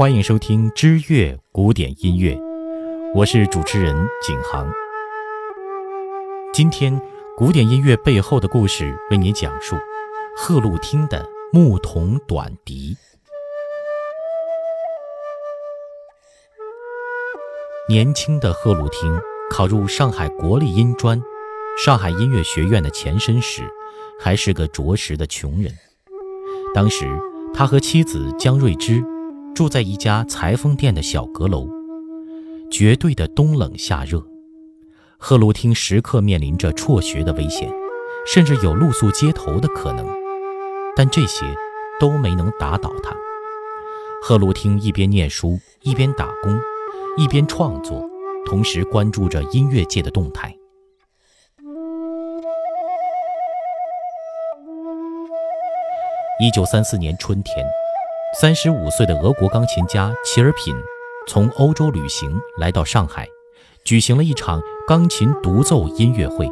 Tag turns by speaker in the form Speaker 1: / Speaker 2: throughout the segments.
Speaker 1: 欢迎收听知乐古典音乐，我是主持人景航。今天，古典音乐背后的故事为您讲述贺鹿汀的牧童短笛。年轻的贺鹿汀考入上海国立音专，上海音乐学院的前身时，还是个着实的穷人。当时，他和妻子江瑞芝。住在一家裁缝店的小阁楼，绝对的冬冷夏热，赫鲁汀时刻面临着辍学的危险，甚至有露宿街头的可能。但这些都没能打倒他。赫鲁汀一边念书，一边打工，一边创作，同时关注着音乐界的动态。一九三四年春天。三十五岁的俄国钢琴家齐尔品从欧洲旅行来到上海，举行了一场钢琴独奏音乐会。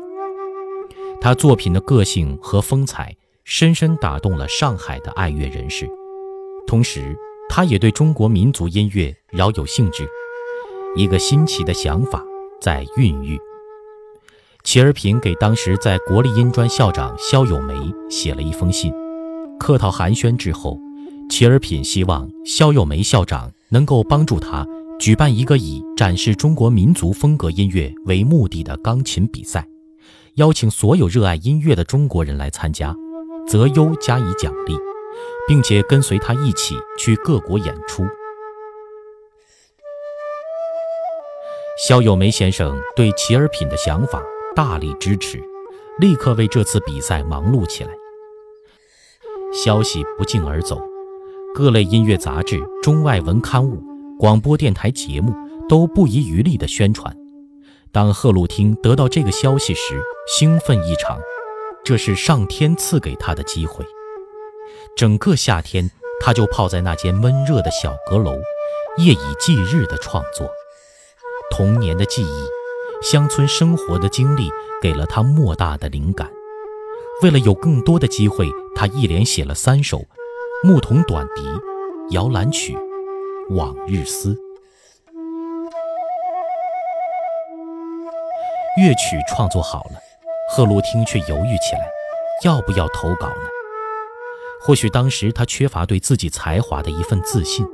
Speaker 1: 他作品的个性和风采深深打动了上海的爱乐人士，同时，他也对中国民族音乐饶有兴致。一个新奇的想法在孕育。齐尔品给当时在国立音专校长肖友梅写了一封信，客套寒暄之后。齐尔品希望肖友梅校长能够帮助他举办一个以展示中国民族风格音乐为目的的钢琴比赛，邀请所有热爱音乐的中国人来参加，择优加以奖励，并且跟随他一起去各国演出。肖友梅先生对齐尔品的想法大力支持，立刻为这次比赛忙碌起来。消息不胫而走。各类音乐杂志、中外文刊物、广播电台节目都不遗余力地宣传。当赫鲁汀得到这个消息时，兴奋异常，这是上天赐给他的机会。整个夏天，他就泡在那间闷热的小阁楼，夜以继日地创作。童年的记忆、乡村生活的经历给了他莫大的灵感。为了有更多的机会，他一连写了三首。牧童短笛、摇篮曲、往日思，乐曲创作好了，赫鲁汀却犹豫起来，要不要投稿呢？或许当时他缺乏对自己才华的一份自信。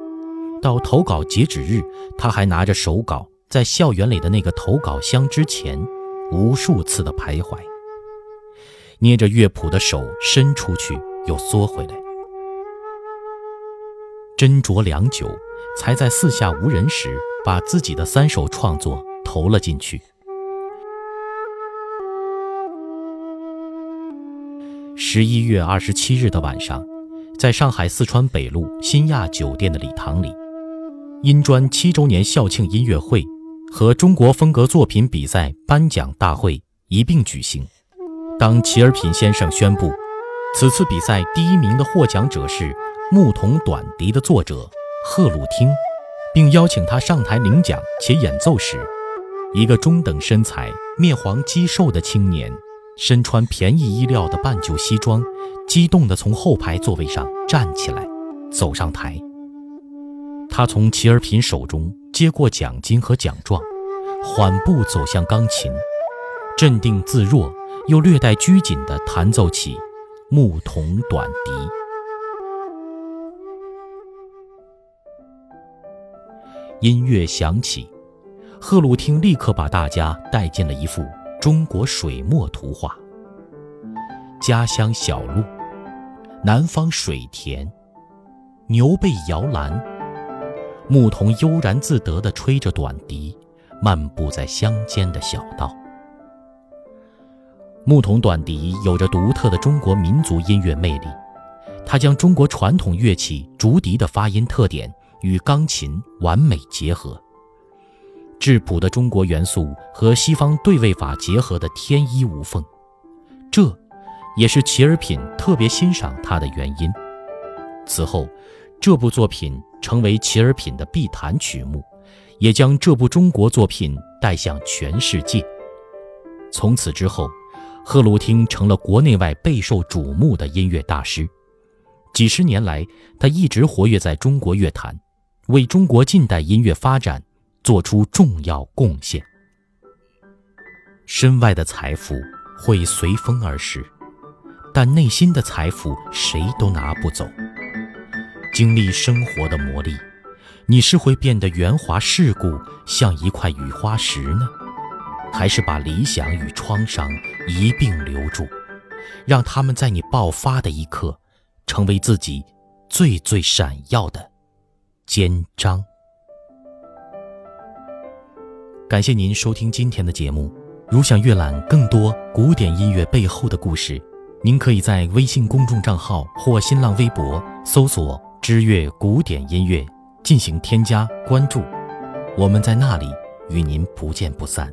Speaker 1: 到投稿截止日，他还拿着手稿在校园里的那个投稿箱之前，无数次的徘徊，捏着乐谱的手伸出去又缩回来。斟酌良久，才在四下无人时，把自己的三首创作投了进去。十一月二十七日的晚上，在上海四川北路新亚酒店的礼堂里，音专七周年校庆音乐会和中国风格作品比赛颁奖大会一并举行。当齐尔品先生宣布，此次比赛第一名的获奖者是。牧童短笛的作者贺鲁汀，并邀请他上台领奖且演奏时，一个中等身材、面黄肌瘦的青年，身穿便宜衣料的半旧西装，激动地从后排座位上站起来，走上台。他从齐尔品手中接过奖金和奖状，缓步走向钢琴，镇定自若又略带拘谨地弹奏起牧童短笛。音乐响起，赫鲁汀立刻把大家带进了一幅中国水墨图画。家乡小路，南方水田，牛背摇篮，牧童悠然自得地吹着短笛，漫步在乡间的小道。牧童短笛有着独特的中国民族音乐魅力，它将中国传统乐器竹笛的发音特点。与钢琴完美结合，质朴的中国元素和西方对位法结合的天衣无缝，这，也是齐尔品特别欣赏他的原因。此后，这部作品成为齐尔品的必弹曲目，也将这部中国作品带向全世界。从此之后，赫鲁汀成了国内外备受瞩目的音乐大师。几十年来，他一直活跃在中国乐坛。为中国近代音乐发展做出重要贡献。身外的财富会随风而逝，但内心的财富谁都拿不走。经历生活的磨砺，你是会变得圆滑世故，像一块雨花石呢，还是把理想与创伤一并留住，让他们在你爆发的一刻，成为自己最最闪耀的肩章？感谢您收听今天的节目。如想阅览更多古典音乐背后的故事，您可以在微信公众账号或新浪微博搜索“知乐古典音乐”进行添加关注，我们在那里与您不见不散。